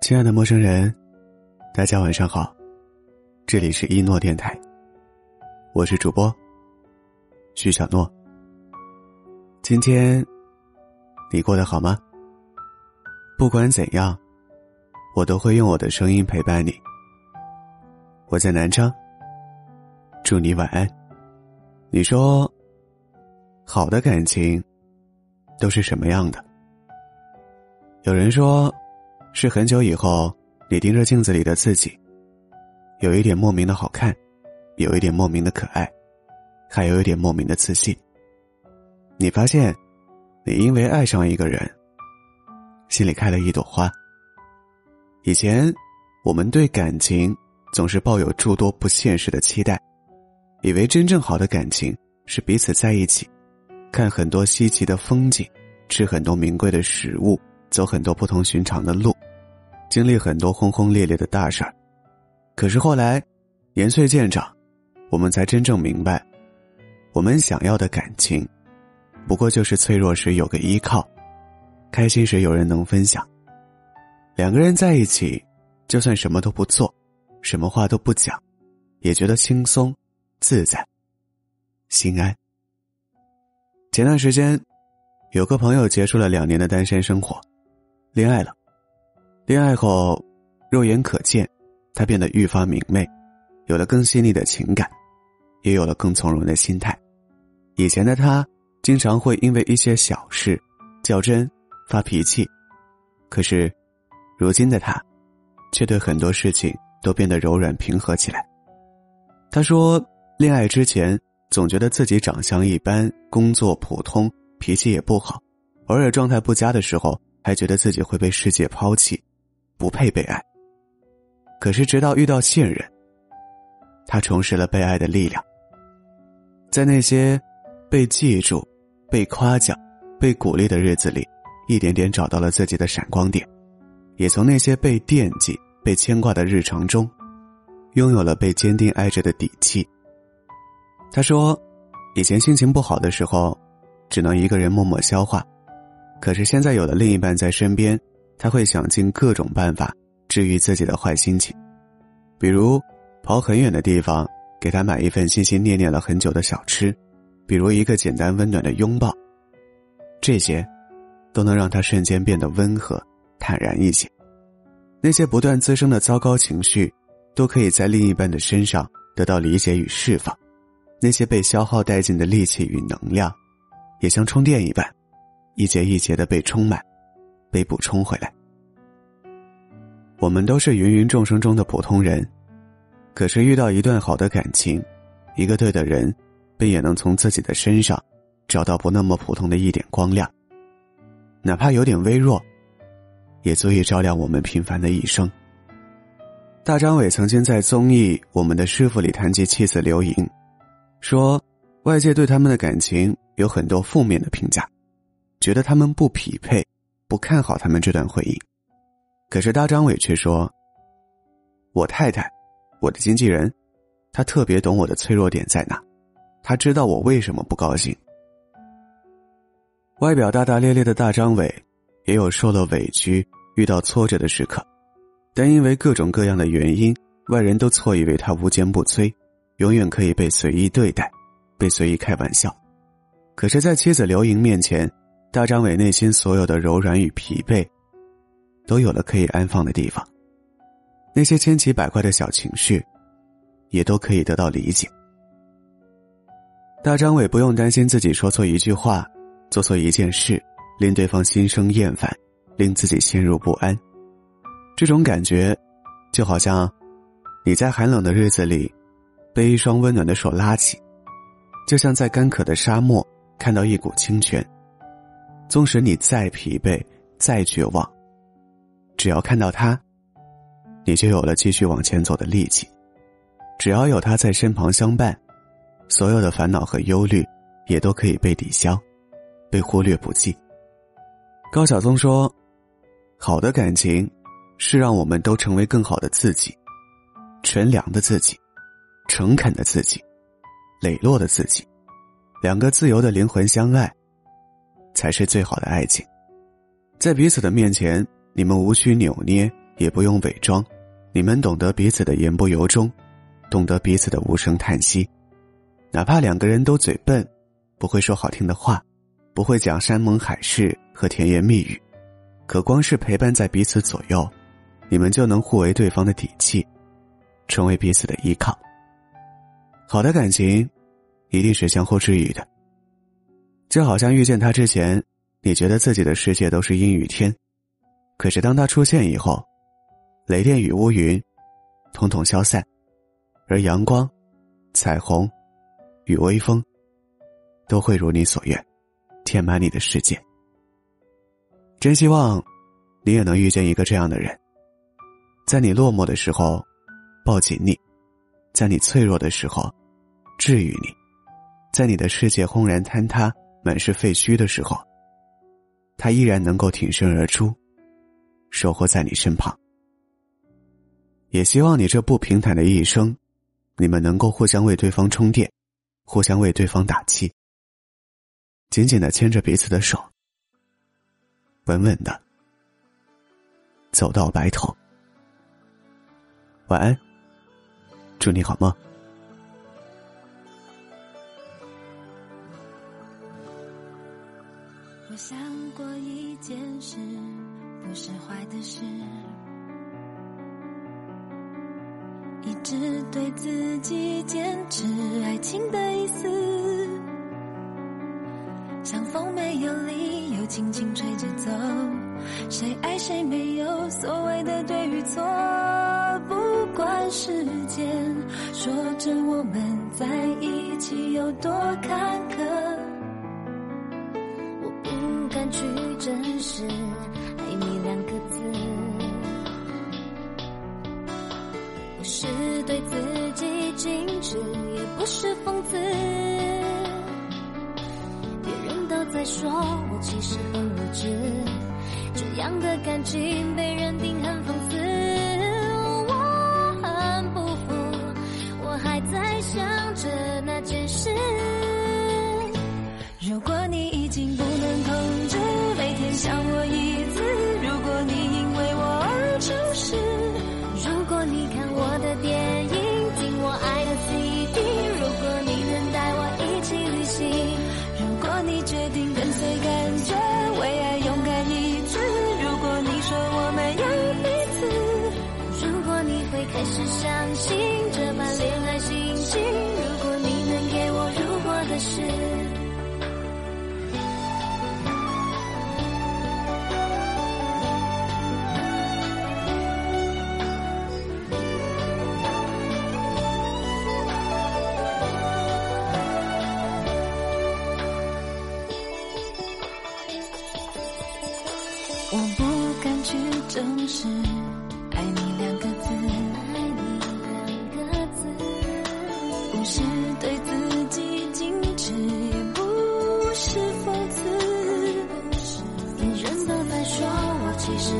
亲爱的陌生人，大家晚上好，这里是一诺电台，我是主播徐小诺。今天你过得好吗？不管怎样，我都会用我的声音陪伴你。我在南昌，祝你晚安。你说，好的感情都是什么样的？有人说。是很久以后，你盯着镜子里的自己，有一点莫名的好看，有一点莫名的可爱，还有一点莫名的自信。你发现，你因为爱上一个人，心里开了一朵花。以前，我们对感情总是抱有诸多不现实的期待，以为真正好的感情是彼此在一起，看很多稀奇的风景，吃很多名贵的食物。走很多不同寻常的路，经历很多轰轰烈烈的大事儿，可是后来，年岁渐长，我们才真正明白，我们想要的感情，不过就是脆弱时有个依靠，开心时有人能分享。两个人在一起，就算什么都不做，什么话都不讲，也觉得轻松、自在、心安。前段时间，有个朋友结束了两年的单身生活。恋爱了，恋爱后，肉眼可见，他变得愈发明媚，有了更细腻的情感，也有了更从容的心态。以前的他经常会因为一些小事较真、发脾气，可是，如今的他，却对很多事情都变得柔软平和起来。他说，恋爱之前总觉得自己长相一般，工作普通，脾气也不好，偶尔状态不佳的时候。还觉得自己会被世界抛弃，不配被爱。可是直到遇到现任，他重拾了被爱的力量。在那些被记住、被夸奖、被鼓励的日子里，一点点找到了自己的闪光点，也从那些被惦记、被牵挂的日常中，拥有了被坚定爱着的底气。他说：“以前心情不好的时候，只能一个人默默消化。”可是现在有了另一半在身边，他会想尽各种办法治愈自己的坏心情，比如跑很远的地方给他买一份心心念念了很久的小吃，比如一个简单温暖的拥抱，这些都能让他瞬间变得温和坦然一些。那些不断滋生的糟糕情绪，都可以在另一半的身上得到理解与释放；那些被消耗殆尽的力气与能量，也像充电一般。一节一节的被充满，被补充回来。我们都是芸芸众生中的普通人，可是遇到一段好的感情，一个对的人，便也能从自己的身上找到不那么普通的一点光亮。哪怕有点微弱，也足以照亮我们平凡的一生。大张伟曾经在综艺《我们的师傅》里谈及妻子刘莹，说外界对他们的感情有很多负面的评价。觉得他们不匹配，不看好他们这段婚姻。可是大张伟却说：“我太太，我的经纪人，他特别懂我的脆弱点在哪，他知道我为什么不高兴。”外表大大咧咧的大张伟，也有受了委屈、遇到挫折的时刻，但因为各种各样的原因，外人都错以为他无坚不摧，永远可以被随意对待，被随意开玩笑。可是，在妻子刘莹面前，大张伟内心所有的柔软与疲惫，都有了可以安放的地方。那些千奇百怪的小情绪，也都可以得到理解。大张伟不用担心自己说错一句话，做错一件事，令对方心生厌烦，令自己陷入不安。这种感觉，就好像你在寒冷的日子里，被一双温暖的手拉起，就像在干渴的沙漠看到一股清泉。纵使你再疲惫、再绝望，只要看到他，你就有了继续往前走的力气。只要有他在身旁相伴，所有的烦恼和忧虑也都可以被抵消，被忽略不计。高晓松说：“好的感情，是让我们都成为更好的自己，纯良的自己，诚恳的自己，磊落的自己，两个自由的灵魂相爱。”才是最好的爱情。在彼此的面前，你们无需扭捏，也不用伪装，你们懂得彼此的言不由衷，懂得彼此的无声叹息。哪怕两个人都嘴笨，不会说好听的话，不会讲山盟海誓和甜言蜜语，可光是陪伴在彼此左右，你们就能互为对方的底气，成为彼此的依靠。好的感情，一定是相互治愈的。就好像遇见他之前，你觉得自己的世界都是阴雨天，可是当他出现以后，雷电与乌云，统统消散，而阳光、彩虹与微风，都会如你所愿，填满你的世界。真希望，你也能遇见一个这样的人，在你落寞的时候，抱紧你，在你脆弱的时候，治愈你，在你的世界轰然坍塌。满是废墟的时候，他依然能够挺身而出，守护在你身旁。也希望你这不平坦的一生，你们能够互相为对方充电，互相为对方打气，紧紧的牵着彼此的手，稳稳的走到白头。晚安，祝你好梦。是，一直对自己坚持爱情的意思，像风没有理由轻轻吹着走，谁爱谁没有所谓的对与错，不管时间说着我们在一起有多坎坷。我不敢去真实爱你两个对自己矜持，也不是讽刺。别人都在说我其实很无知，这样的感情被认定很讽刺，是“爱你”两个字，爱你两个字，不是对自己矜持，也不是讽刺。别人都在说我其实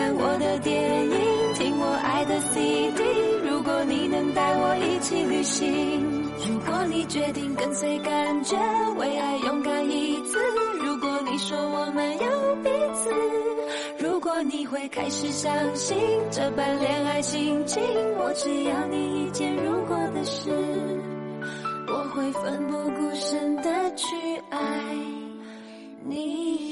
看我的电影，听我爱的 CD，如果你能带我一起旅行，如果你决定跟随感觉，为爱勇敢一次，如果你说我们有彼此，如果你会开始相信这般恋爱心情，我只要你一件如果的事。我会奋不顾身的去爱你。